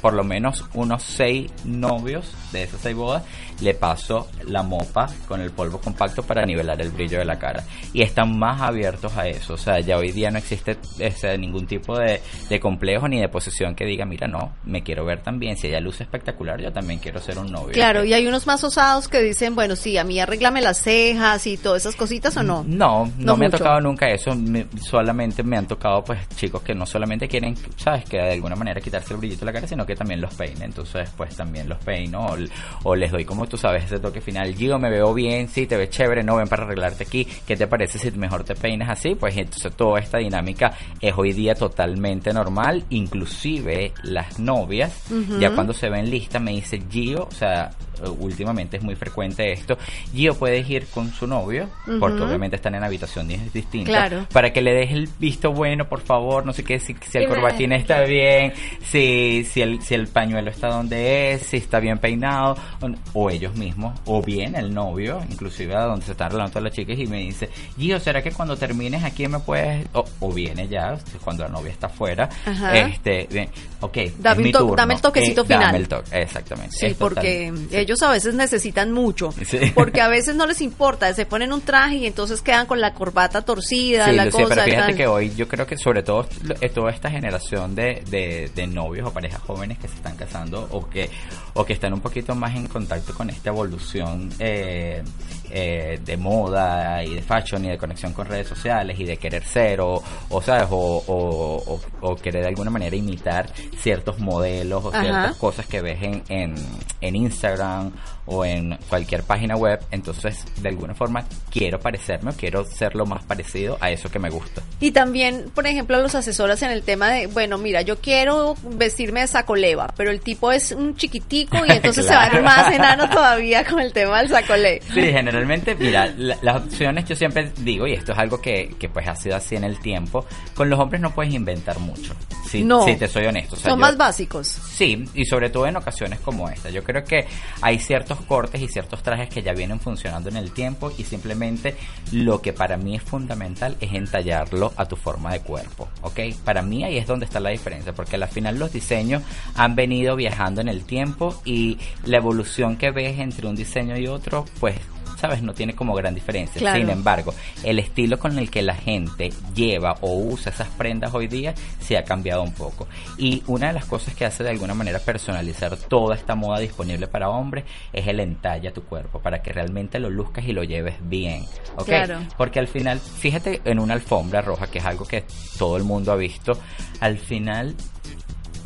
por lo menos unos 6 novios de esas 6 bodas, le paso la mopa con el polvo compacto para nivelar el brillo de la cara. Y están más abiertos a eso. O sea, ya hoy día no existe ese, ningún tipo de, de complejo ni de posesión que diga, mira, no, me quiero ver también. Si ella luce espectacular, yo también quiero ser un novio. Claro, y hay unos más osados que dicen, bueno, sí, a mí arréglame las cejas y todas esas cositas o no. No, no, No me mucho. ha tocado nunca eso. Me- solamente me han tocado, pues, chicos que no solamente quieren, ¿sabes? Que de alguna manera quitarse el brillito de la cara, sino que también los peinen. Entonces, pues, también los peino o, o les doy, como tú sabes, ese toque final. Gio, me veo bien, sí, te ves chévere, no, ven para arreglarte aquí. ¿Qué te parece si mejor te peinas así? Pues, entonces, toda esta dinámica es hoy día totalmente normal. Inclusive, las novias, ya cuando se ven listas, me dice Gio, o sea, últimamente es muy frecuente esto, Gio puedes ir con su novio, porque obviamente están en habitación di- distinta, Claro. para que le des el visto bueno, por favor, no sé qué, si, si el corbatín está bien, si, si, el, si el pañuelo está donde es, si está bien peinado, o, o ellos mismos, o bien el novio, inclusive a donde se están hablando todas las chicas, y me dice, Gio, ¿será que cuando termines aquí me puedes, o, o viene ya, cuando la novia está afuera, Ajá. este, bien, ok, Dame es mi turno, dame el toquecito eh, final. Dame el toque, exactamente. Sí, porque sí. Ellos a veces necesitan mucho. Sí. Porque a veces no les importa, se ponen un traje y entonces quedan con la corbata torcida, Sí, la Lucía, cosa. pero fíjate tal. que hoy yo creo que sobre todo eh, toda esta generación de, de, de novios o parejas jóvenes que se están casando o que o que están un poquito más en contacto con esta evolución eh, eh, de moda y de fashion y de conexión con redes sociales y de querer ser o, o sabes o, o, o- o querer de alguna manera imitar ciertos modelos o Ajá. ciertas cosas que ves en, en, en Instagram 当 o en cualquier página web entonces de alguna forma quiero parecerme o quiero ser lo más parecido a eso que me gusta Y también, por ejemplo, los asesoras en el tema de, bueno, mira, yo quiero vestirme de sacoleva, pero el tipo es un chiquitico y entonces se va a ver más enano todavía con el tema del sacolé. Sí, generalmente, mira, la- las opciones yo siempre digo, y esto es algo que, que pues ha sido así en el tiempo, con los hombres no puedes inventar mucho, si, No. si te soy honesto. O sea, Son yo- más básicos. Sí, y sobre todo en ocasiones como esta. Yo creo que hay ciertos cortes y ciertos trajes que ya vienen funcionando en el tiempo y simplemente lo que para mí es fundamental es entallarlo a tu forma de cuerpo, ¿ok? Para mí ahí es donde está la diferencia, porque al final los diseños han venido viajando en el tiempo y la evolución que ves entre un diseño y otro, pues ¿sabes? No tiene como gran diferencia. Claro. Sin embargo, el estilo con el que la gente lleva o usa esas prendas hoy día se ha cambiado un poco. Y una de las cosas que hace de alguna manera personalizar toda esta moda disponible para hombres es el entalle a tu cuerpo, para que realmente lo luzcas y lo lleves bien. ¿ok? Claro. Porque al final, fíjate en una alfombra roja, que es algo que todo el mundo ha visto, al final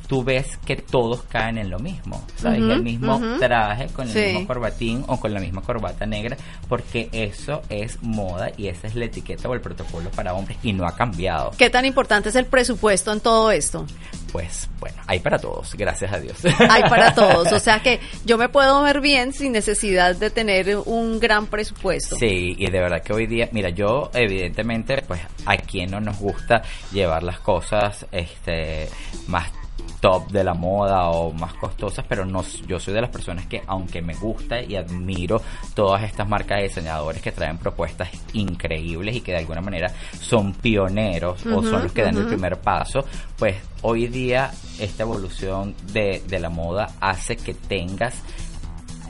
tú ves que todos caen en lo mismo, ¿sabes? El mismo traje, con el Sí. mismo corbatín o con la misma corbata negra, porque eso es moda y esa es la etiqueta o el protocolo para hombres y no ha cambiado. ¿Qué tan importante es el presupuesto en todo esto? Pues bueno, hay para todos, gracias a Dios. Hay para todos, o sea que yo me puedo ver bien sin necesidad de tener un gran presupuesto. Sí, y de verdad que hoy día, mira, yo evidentemente, pues a quien no nos gusta llevar las cosas este más top de la moda o más costosas, pero no, yo soy de las personas que aunque me gusta y admiro todas estas marcas de diseñadores que traen propuestas increíbles y que de alguna manera son pioneros o son los que dan el primer paso, pues hoy día esta evolución de, de la moda hace que tengas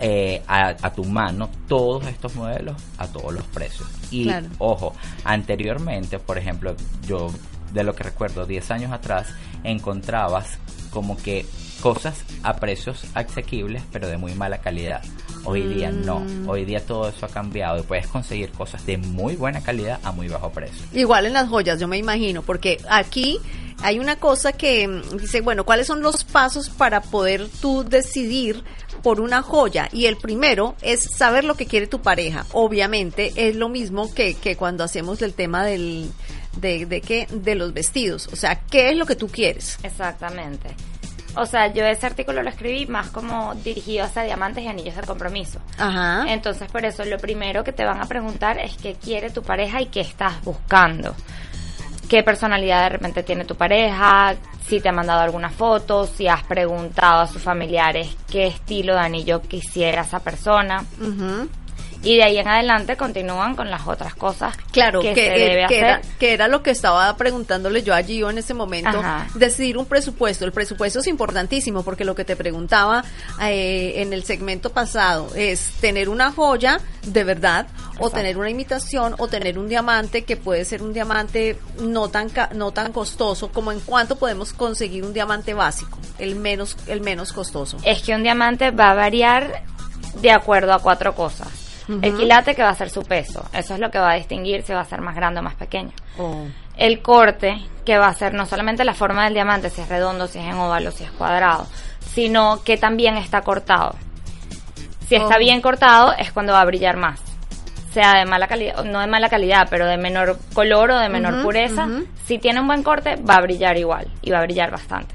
eh, a, a tu mano todos estos modelos a todos los precios. Y Claro. ojo, anteriormente, por ejemplo, yo de lo que recuerdo 10 años atrás, encontrabas como que cosas a precios asequibles pero de muy mala calidad. Hoy día no, Mm. hoy día todo eso ha cambiado y puedes conseguir cosas de muy buena calidad a muy bajo precio. Igual en las joyas, yo me imagino, porque aquí hay una cosa que mm, dice, bueno, ¿cuáles son los pasos para poder tú decidir por una joya? Y el primero es saber lo que quiere tu pareja. Obviamente es lo mismo que, que cuando hacemos el tema del, de, de, qué, de los vestidos. O sea, ¿qué es lo que tú quieres? Exactamente. O sea, yo ese artículo lo escribí más como dirigido hacia diamantes y anillos de compromiso. Ajá. Entonces, por eso lo primero que te van a preguntar es qué quiere tu pareja y qué estás buscando. Qué personalidad de repente tiene tu pareja, si te ha mandado alguna foto, si has preguntado a sus familiares qué estilo de anillo quisiera esa persona. Y de ahí en adelante continúan con las otras cosas Claro, que, que, se eh, debe que hacer. era, que era lo que estaba preguntándole yo a Gio en ese momento. Ajá. Decidir un presupuesto. El presupuesto es importantísimo porque lo que te preguntaba eh, en el segmento pasado es tener una joya de verdad o tener una imitación o tener un diamante que puede ser un diamante no tan no tan costoso como en cuánto podemos conseguir un diamante básico, el menos el menos costoso. es que un diamante va a variar de acuerdo a cuatro cosas. El quilate que va a ser su peso, eso es lo que va a distinguir si va a ser más grande o más pequeño. Oh. El corte que va a ser no solamente la forma del diamante, si es redondo, si es en óvalo, si es cuadrado, sino que también está cortado. Si está Oh. bien cortado es cuando va a brillar más. Sea de mala calidad, no de mala calidad, pero de menor color o de menor pureza. Si tiene un buen corte, va a brillar igual y va a brillar bastante.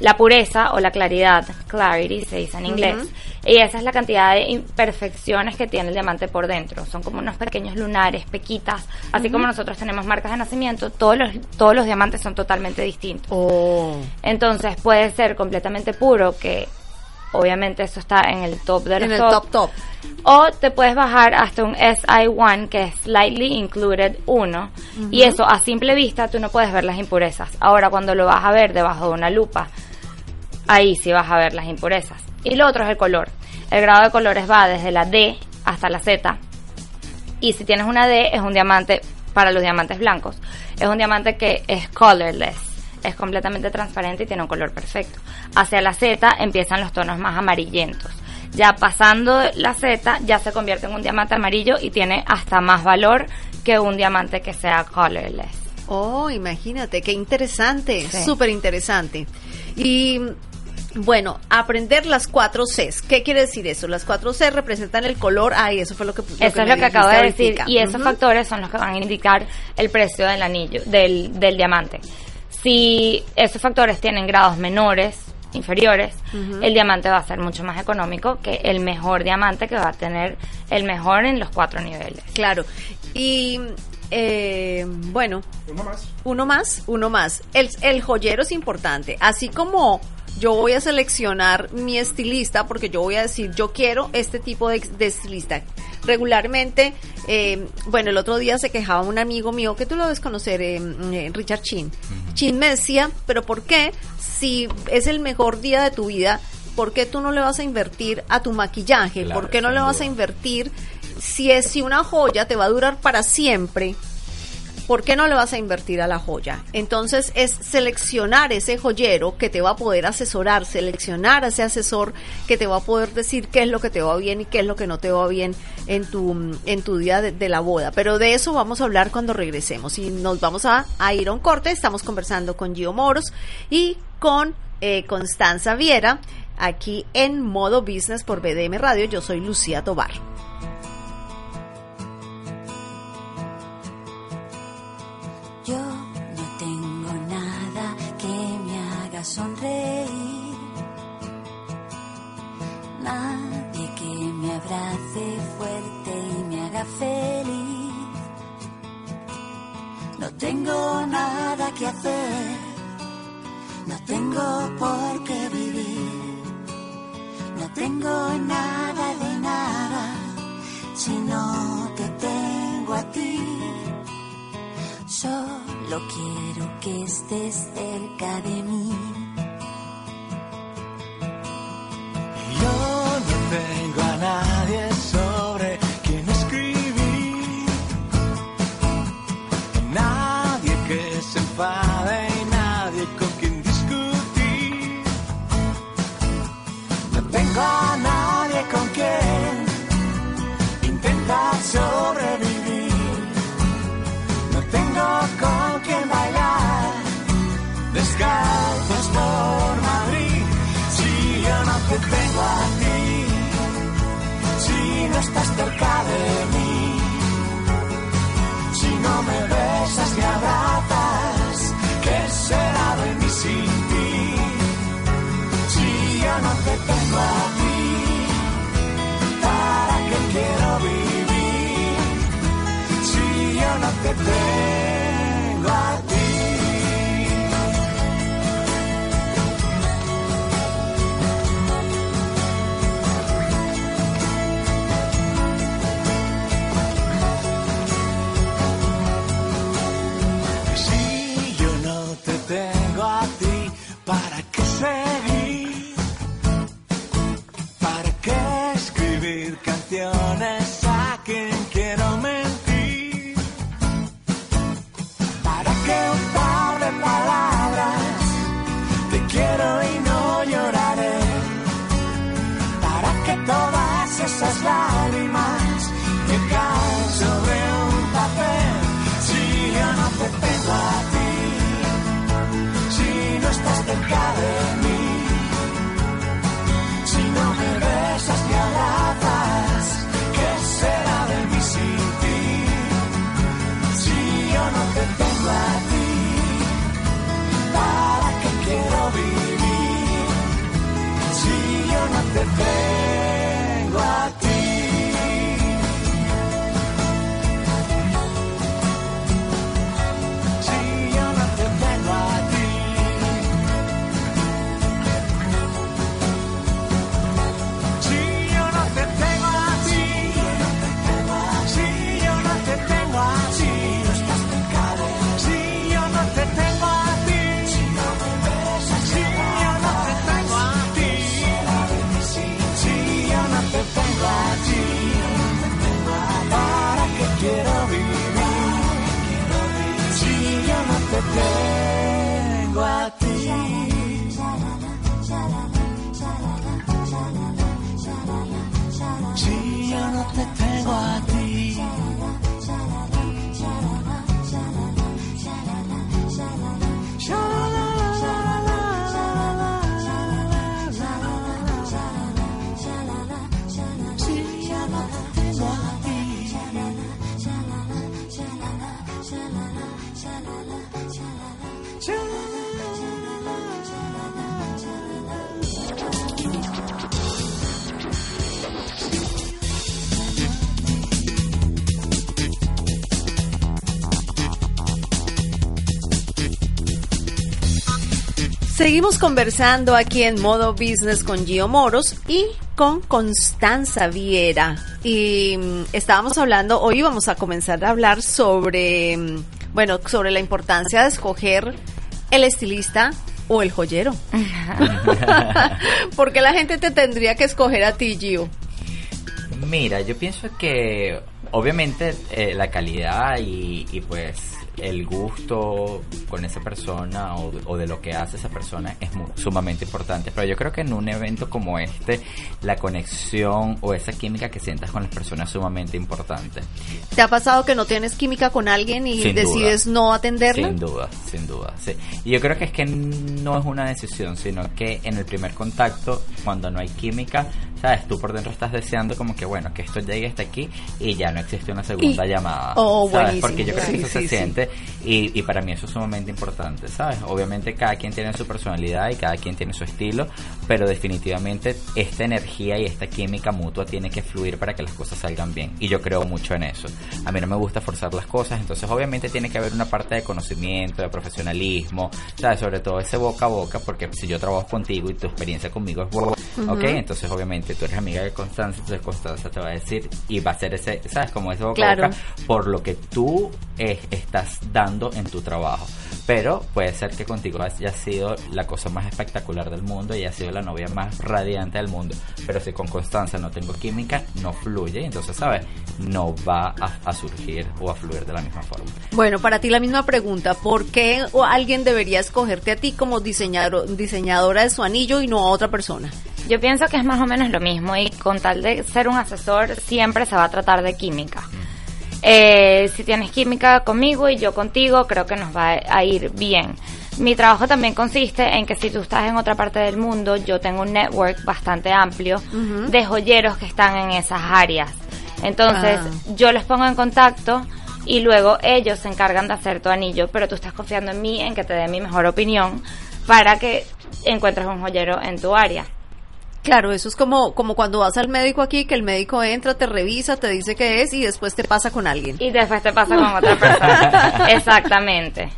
La pureza o la claridad, clarity se dice en inglés, y esa es la cantidad de imperfecciones que tiene el diamante por dentro. Son como unos pequeños lunares, pequitas, así como nosotros tenemos marcas de nacimiento, todos los, todos los diamantes son totalmente distintos. Oh. Entonces puede ser completamente puro, que obviamente eso está en el top de los En el top top. o te puedes bajar hasta un SI1 que es Slightly Included 1 y eso a simple vista tú no puedes ver las impurezas. Ahora cuando lo vas a ver debajo de una lupa, ahí sí vas a ver las impurezas. Y lo otro es el color. El grado de colores va desde la D hasta la Z. Y si tienes una D es un diamante para los diamantes blancos. Es un diamante que es colorless. Es completamente transparente y tiene un color perfecto. Hacia la Z empiezan los tonos más amarillentos. Ya pasando la Z ya se convierte en un diamante amarillo y tiene hasta más valor que un diamante que sea colorless. Oh, imagínate, qué interesante, Sí. súper interesante. Y bueno, aprender las cuatro Cs. ¿Qué quiere decir eso? Las cuatro C representan el color. Ay, eso fue lo que lo Eso es lo que acabo de decir. Y esos factores son los que van a indicar el precio del anillo, del, del diamante. Si esos factores tienen grados menores, inferiores, el diamante va a ser mucho más económico que el mejor diamante que va a tener el mejor en los cuatro niveles. Claro. Y eh, bueno, Uno más. uno más, uno más. El, el joyero es importante. Así como yo voy a seleccionar mi estilista, porque yo voy a decir, yo quiero este tipo de, de estilista. Regularmente, eh, bueno, el otro día se quejaba un amigo mío, que tú lo debes conocer, eh, eh, Richard Chin. Chin me decía, pero ¿por qué si es el mejor día de tu vida, ¿por qué tú no le vas a invertir a tu maquillaje? Claro, ¿Por qué no le vas a invertir si es si una joya te va a durar para siempre, ¿por qué no le vas a invertir a la joya? Entonces es seleccionar ese joyero que te va a poder asesorar, seleccionar a ese asesor que te va a poder decir qué es lo que te va bien y qué es lo que no te va bien en tu, en tu día de, la boda. Pero de eso vamos a hablar cuando regresemos y nos vamos a, ir a un corte. Estamos conversando con Gio Moros y con eh, Constanza Viera aquí en Modo Business por BDM Radio. Yo soy Lucía Tobar. Sonreír. Nadie que me abrace fuerte y me haga feliz. No tengo nada que hacer, no tengo por qué vivir. No tengo nada de nada, sino que tengo a ti. Solo quiero que estés cerca de mí. tengo a nadie sobre quien escribir. Nadie que se enfade y nadie con quien discutir. No tengo a no estás cerca de mí, si no me besas ni abrazas, ¿qué será de mí sin ti? Si yo no te tengo a ti, ¿para qué quiero vivir? Si yo no te tengo faith. Seguimos conversando aquí en modo business con Gio Moros y con Constanza Viera. Y mm, estábamos hablando, hoy vamos a comenzar a hablar sobre, mm, bueno, sobre la importancia de escoger el estilista o el joyero. Porque la gente te tendría que escoger a ti, Gio. Mira, yo pienso que obviamente eh, la calidad y, y pues el gusto con esa persona o de, o de lo que hace esa persona es mu- sumamente importante. Pero yo creo que en un evento como este, la conexión o esa química que sientas con las personas es sumamente importante. ¿Te ha pasado que no tienes química con alguien y Sin duda. decides no atenderla? Sin duda, sin duda, sí. Y yo creo que es que no es una decisión, sino que en el primer contacto, cuando no hay química, sabes, tú por dentro estás deseando como que, bueno, que esto llegue hasta aquí y ya no existe una segunda Y- llamada. Oh, ¿sabes? Porque yo creo que eso se siente y, y para mí eso es sumamente importante, ¿sabes? Obviamente cada quien tiene su personalidad y cada quien tiene su estilo, pero definitivamente esta energía y esta química mutua tiene que fluir para que las cosas salgan bien. Y yo creo mucho en eso. A mí no me gusta forzar las cosas, entonces obviamente tiene que haber una parte de conocimiento, de profesionalismo, ¿sabes? Sobre todo ese boca a boca, porque si yo trabajo contigo y tu experiencia conmigo es buena, ¿ok? Entonces obviamente tú eres amiga de Constanza, entonces Constanza te va a decir y va a ser ese, ¿sabes? Como ese boca Claro. a boca por lo que tú eh, estás dando en tu trabajo. Pero puede ser que contigo haya sido la cosa más espectacular del mundo y haya sido la novia más radiante del mundo. Pero si con Constanza no tengo química, no fluye. y Entonces, ¿sabes? No va a, a surgir o a fluir de la misma forma. Bueno, para ti la misma pregunta. ¿Por qué o alguien debería escogerte a ti como diseñador, diseñadora de su anillo y no a otra persona? Yo pienso que es más o menos lo mismo y con tal de ser un asesor siempre se va a tratar de química. Eh, si tienes química conmigo y yo contigo, creo que nos va a ir bien. Mi trabajo también consiste en que si tú estás en otra parte del mundo, yo tengo un network bastante amplio de joyeros que están en esas áreas. Entonces, Ah. yo les pongo en contacto y luego ellos se encargan de hacer tu anillo, pero tú estás confiando en mí, en que te dé mi mejor opinión para que encuentres un joyero en tu área. Claro, eso es como, como cuando vas al médico aquí, que el médico entra, te revisa, te dice qué es y después te pasa con alguien. Y después te pasa con otra persona. Exactamente.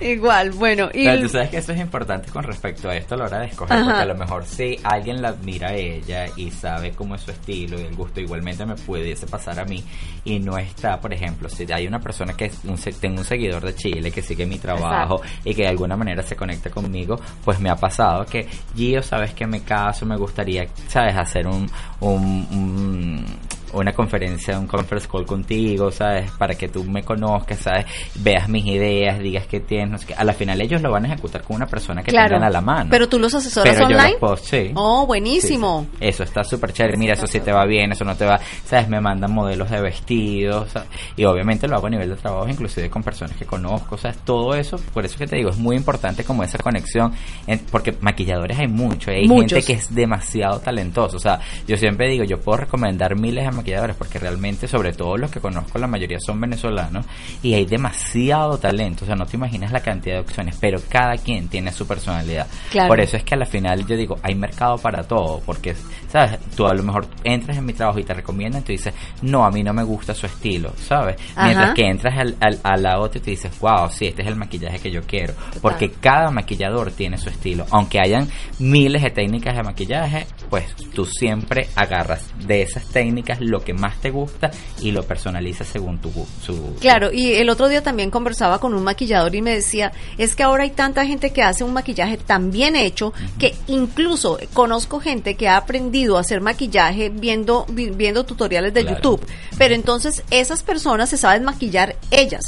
Igual, bueno, y Pero tú sabes que eso es importante con respecto a esto a la hora de escoger, Ajá. porque a lo mejor si alguien la admira a ella y sabe cómo es su estilo y el gusto, igualmente me pudiese pasar a mí y no está, por ejemplo, si hay una persona que es un, se- tengo un seguidor de Chile que sigue mi trabajo y que de alguna manera se conecta conmigo, pues me ha pasado que Gio, sabes que me caso, me gustaría, sabes, hacer un, un, una conferencia, un conference call contigo, ¿sabes? Para que tú me conozcas, ¿sabes? Veas mis ideas, digas qué tienes, no sé qué. A la final ellos lo van a ejecutar con una persona que claro. tengan a la mano. Pero tú los asesoras Pero yo online. los puedo- sí. Oh, buenísimo. Sí, sí. Eso está súper chévere. Mira, eso sí te va bien, eso no te va. ¿Sabes? Me mandan modelos de vestidos. ¿sabes? Y obviamente lo hago a nivel de trabajo, inclusive con personas que conozco. ¿Sabes? Todo eso, por eso que te digo, es muy importante como esa conexión. en- porque maquilladores hay mucho. Hay Muchos. gente que es demasiado talentoso. O sea, yo siempre digo, yo puedo recomendar miles de maquilladores porque realmente, sobre todo los que conozco, la mayoría son venezolanos. Y hay demasiado talento. O sea, no te imaginas la cantidad de opciones. Pero cada quien tiene su personalidad. Claro. Por eso es que a la final yo digo, hay mercado para todo, porque, ¿sabes? Tú a lo mejor entras en mi trabajo y te recomiendan, tú dices, no, a mí no me gusta su estilo, ¿sabes? Ajá. Mientras que entras al, al, a la otra y te dices, wow, sí, este es el maquillaje que yo quiero. Porque cada maquillador tiene su estilo. Aunque hayan miles de técnicas de maquillaje, pues tú siempre agarras de esas técnicas lo que más te gusta y lo personalizas según tu su Claro, y el otro día también conversaba con un maquillador y me decía, es que ahora hay tanta gente que hace un maquillaje tan bien hecho que incluso conozco gente que ha aprendido a hacer maquillaje viendo vi- viendo tutoriales de Claro. YouTube, pero entonces esas personas se saben maquillar ellas.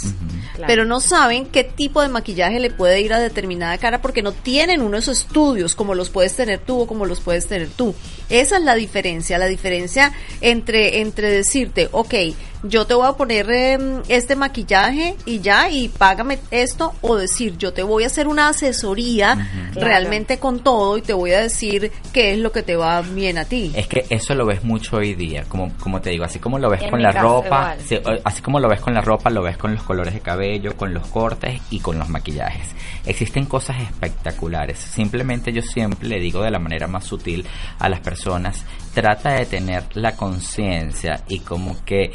Claro. Pero no saben qué tipo de maquillaje le puede ir a determinada cara porque no tienen unos estudios como los puedes tener tú o como los puedes tener tú. Esa es la diferencia, la diferencia entre, entre decirte, ok, yo te voy a poner em, este maquillaje y ya, y págame esto, o decir, yo te voy a hacer una asesoría realmente con todo y te voy a decir qué es lo que te va bien a ti. Es que eso lo ves mucho hoy día, como, como te digo, así como lo ves En con la ropa, así como lo ves con la ropa, lo ves con los colores de cabello, con los cortes y con los maquillajes. Existen cosas espectaculares. Simplemente yo siempre le digo de la manera más sutil a las personas, trata de tener la conciencia y como que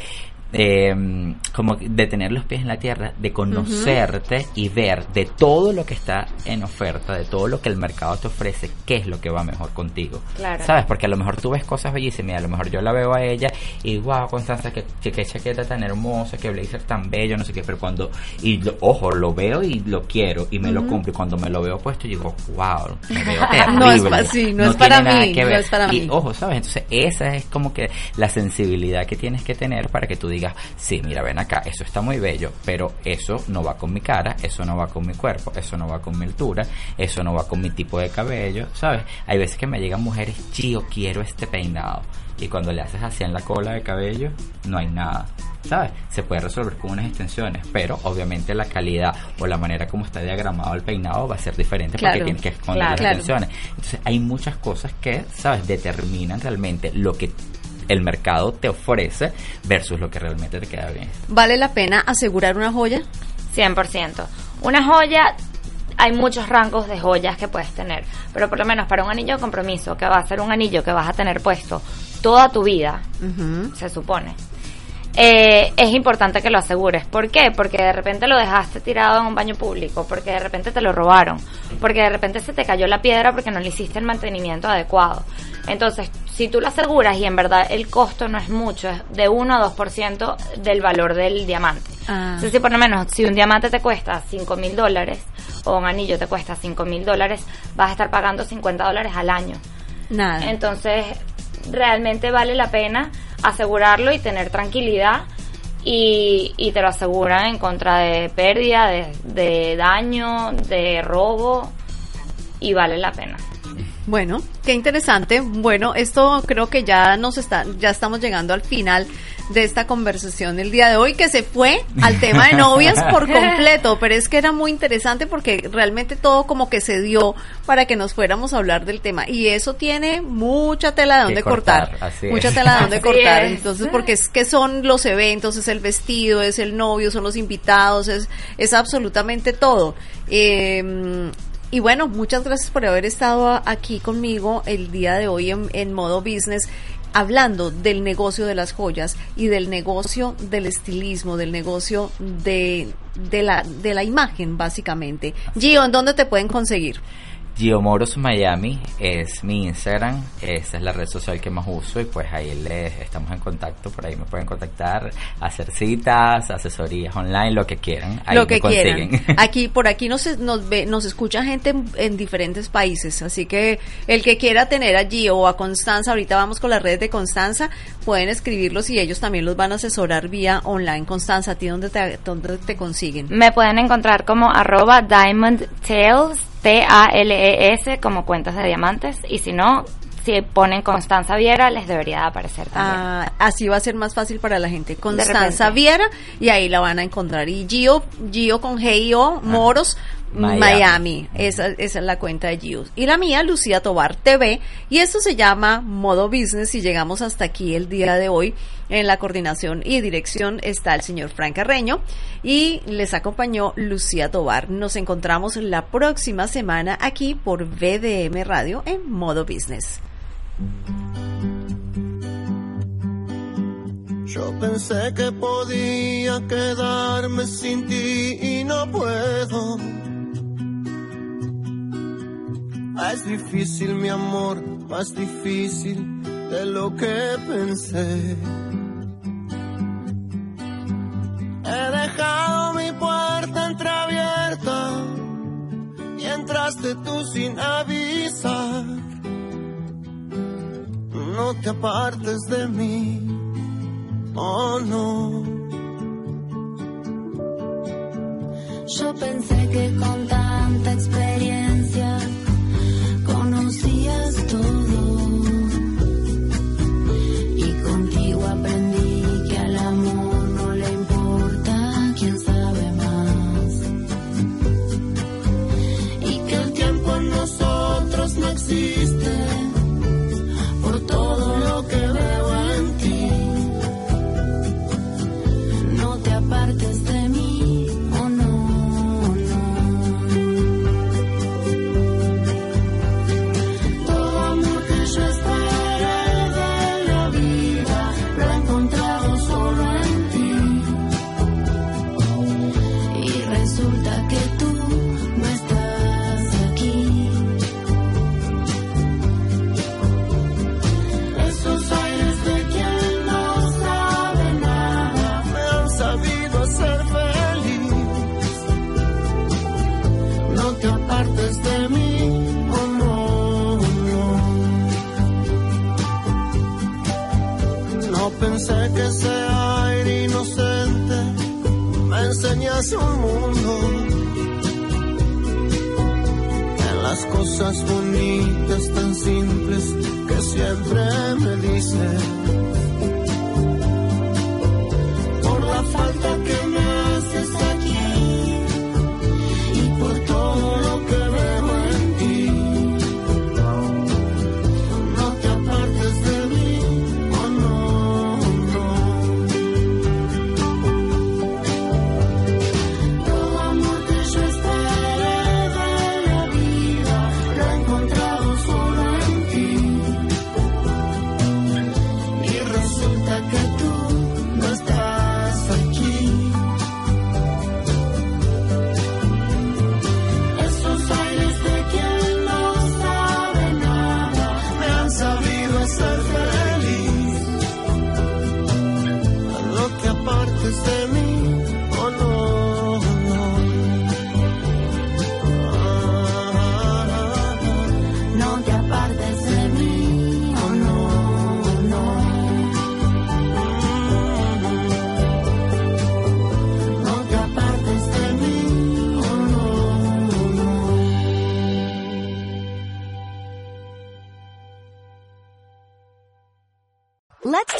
eh, como de tener los pies en la tierra, de conocerte y ver de todo lo que está en oferta, de todo lo que el mercado te ofrece, qué es lo que va mejor contigo. Claro. ¿Sabes? Porque a lo mejor tú ves cosas bellísimas, a lo mejor yo la veo a ella y wow, Constanza, que, que, qué chaqueta tan hermosa, que blazer tan bello, no sé qué, pero cuando, y lo- ojo, lo veo y lo quiero y me lo compro y cuando me lo veo puesto digo, wow, me veo terrible. No es pa- sí, no es para mí, no es para y mí. ojo, ¿sabes? Entonces esa es como que la sensibilidad que tienes que tener para que tú digas, sí, mira, ven acá, eso está muy bello, pero eso no va con mi cara, eso no va con mi cuerpo, eso no va con mi altura, eso no va con mi tipo de cabello, ¿sabes? Hay veces que me llegan mujeres, chío, quiero este peinado. Y cuando le haces así en la cola de cabello, no hay nada. ¿Sabes? Se puede resolver con unas extensiones, pero obviamente la calidad o la manera como está diagramado el peinado va a ser diferente Claro, porque tienes que esconder claro. las Claro. extensiones. Entonces hay muchas cosas que, ¿sabes? Determinan realmente lo que el mercado te ofrece versus lo que realmente te queda bien. ¿Vale la pena asegurar una joya? 100%. Una joya, hay muchos rangos de joyas que puedes tener, pero por lo menos para un anillo de compromiso, que va a ser un anillo que vas a tener puesto toda tu vida, se supone. Eh, es importante que lo asegures. ¿Por qué? Porque de repente lo dejaste tirado en un baño público, porque de repente te lo robaron, porque de repente se te cayó la piedra porque no le hiciste el mantenimiento adecuado. Entonces, si tú lo aseguras y en verdad el costo no es mucho, es de 1 a 2% del valor del diamante. Ah. Entonces, si por lo menos, si un diamante te cuesta 5 mil dólares o un anillo te cuesta 5 mil dólares, vas a estar pagando 50 dólares al año. Nada. Entonces, realmente vale la pena asegurarlo y tener tranquilidad y, y te lo aseguran en contra de pérdida, de, daño, de robo y vale la pena. Bueno, qué interesante. Bueno, esto creo que ya nos está, ya estamos llegando al final de esta conversación el día de hoy, que se fue al tema de novias por completo, pero es que era muy interesante porque realmente todo como que se dio para que nos fuéramos a hablar del tema y eso tiene mucha tela de donde cortar, cortar, así mucha es. tela de donde Así cortar. es. Entonces, porque es que son los eventos, es el vestido, es el novio, son los invitados, es, es absolutamente todo. Eh, y bueno, muchas gracias por haber estado aquí conmigo el día de hoy en, en modo business hablando del negocio de las joyas y del negocio del estilismo, del negocio de, de, la, de la imagen, básicamente. Gio, ¿en dónde te pueden conseguir? Giomoros Miami es mi Instagram, esa es la red social que más uso y pues ahí les estamos en contacto, por ahí me pueden contactar, hacer citas, asesorías online, lo que quieran, ahí lo que me consiguen. quieran. Aquí, por aquí nos, nos ve, nos escucha gente en, en diferentes países, así que el que quiera tener allí o a Constanza, ahorita vamos con las redes de Constanza, pueden escribirlos y ellos también los van a asesorar vía online. Constanza, ¿a ti dónde te, dónde te consiguen? Me pueden encontrar como arroba Diamond Tales, como cuentas de diamantes. Y si no, si ponen Constanza Viera, les debería de aparecer también. Ah, así va a ser más fácil para la gente. Constanza. Viera y ahí la van a encontrar. Y Gio, Gio con G-I-O, Moros, Miami. Miami. Esa, esa es la cuenta de Gio. Y la mía, Lucía Tobar TV. Y esto se llama Modo Business y llegamos hasta aquí el día de hoy. En la coordinación y dirección está el señor Frank Carreño y les acompañó Lucía Tobar. Nos encontramos la próxima semana aquí por VDM Radio en Modo Business. Yo pensé que podía quedarme sin ti y no puedo. Es difícil mi amor, más difícil de lo que pensé. He dejado mi puerta entreabierta y entraste tú sin avisar. No te apartes de mí, oh no. Yo pensé que con tanta experiencia enseñase un mundo. En las cosas bonitas tan simples que siempre me dices.